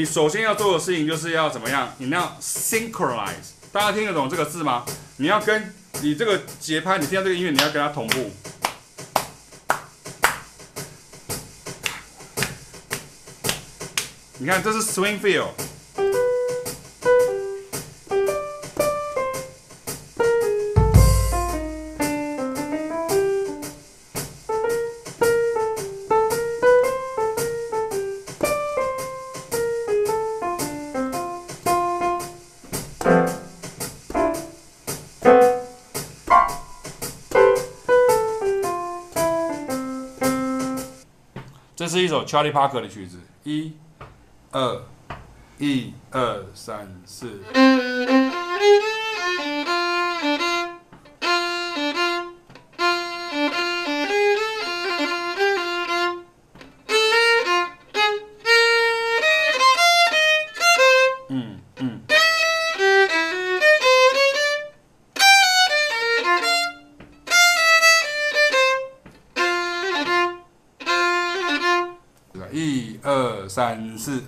你首先要做的事情就是要怎么样？你要 synchronize，大家听得懂这个字吗？你要跟你这个节拍，你听到这个音乐，你要跟它同步。你看，这是 swing feel。是一首 Charlie Parker 的曲子，一、二、一、二、三、四。三四。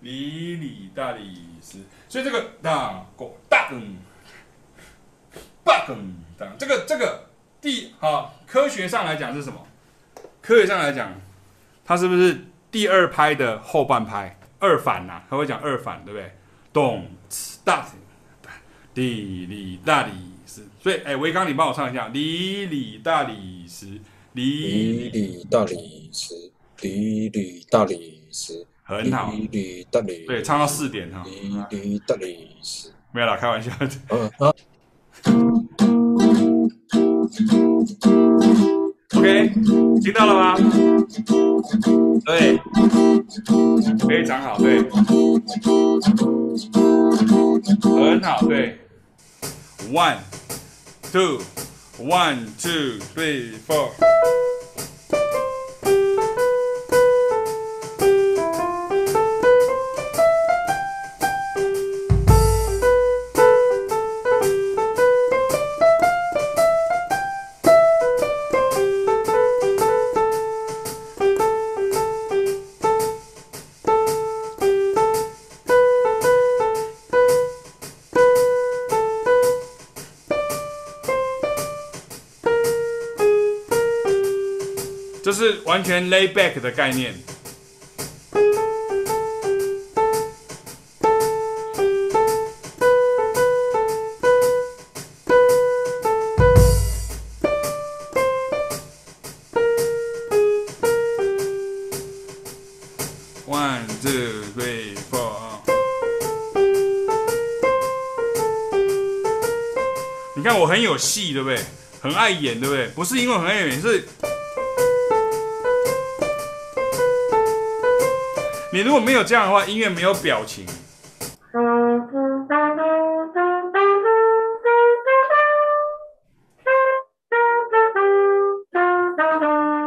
哩哩大哩是，所以这个大过大嗯。这个这个第好，科学上来讲是什么？科学上来讲，它是不是第二拍的后半拍二反呐、啊？他会讲二反，对不对？咚次大哩哩大理石，所以哎，维刚，你帮我唱一下哩哩大哩是，哩哩大哩是，哩哩大理石，很好，哩哩大哩，对，唱到四点哈，哩哩大理石，没有啦，开玩笑。嗯啊。OK，听到了吗？对，非常好，对，很好，对。One, two, one, two, three, four. 是完全 lay back 的概念。One, two, three, four。你看我很有戏，对不对？很爱演，对不对？不是因为很爱演，是。你如果没有这样的话，音乐没有表情。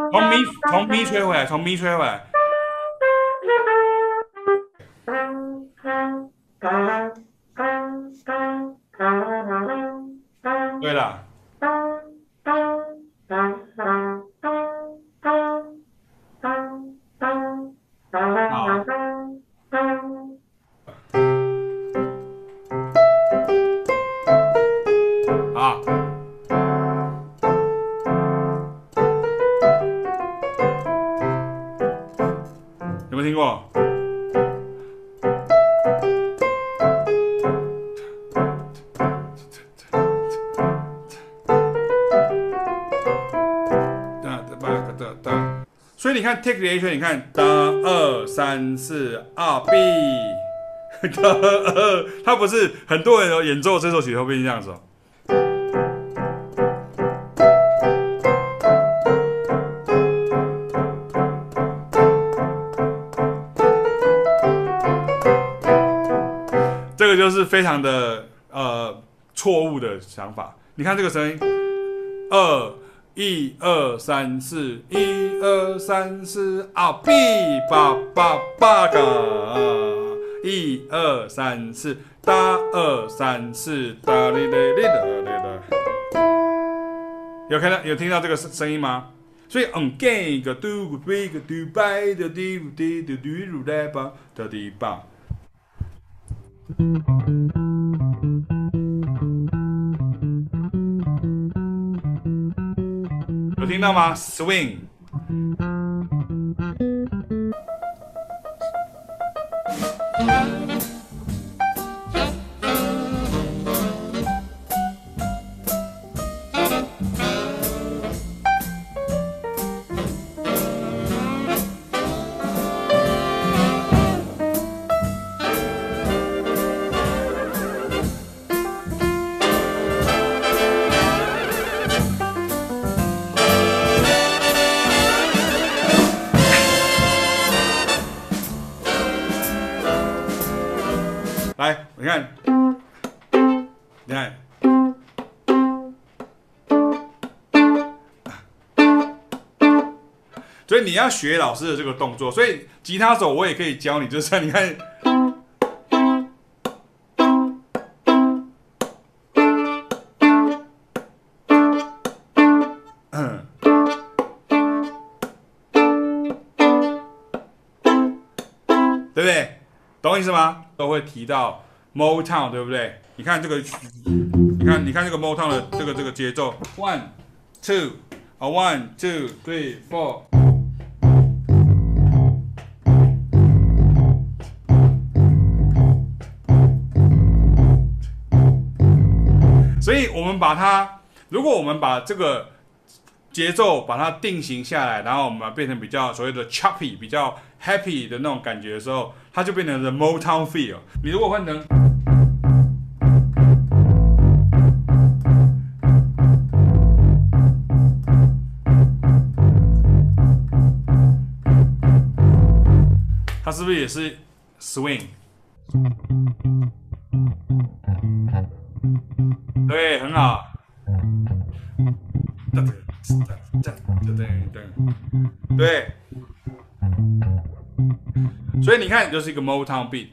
从咪从咪吹回来，从咪吹回来。没听过？所以你看，take the A 圈，你看，哒二三四二 B，哒二，它不是很多人演奏这首曲会不会这样子哦？这个就是非常的呃错误的想法。你看这个声音，二，一二三四，一二三四，啊比巴巴巴嘎，一二三四，哒二三四，哒哩哩哩哒哩哒。有看到有听到这个声声音吗？所以嗯，给个嘟个飞个嘟拜的滴噜滴的嘟噜来吧的滴吧。有听到吗？Swing。来，你看，你看，所以你要学老师的这个动作，所以吉他手我也可以教你，就是你看，对不对？懂我意思吗？都会提到 Motown，对不对？你看这个，你看，你看这个 Motown 的这个这个节奏，one two 啊，one two three four。所以，我们把它，如果我们把这个节奏把它定型下来，然后我们变成比较所谓的 choppy，比较 happy 的那种感觉的时候。它就变成了 Motown feel。你如果换成，它是不是也是 swing？对，很好。对。所以你看就是一个 motown beat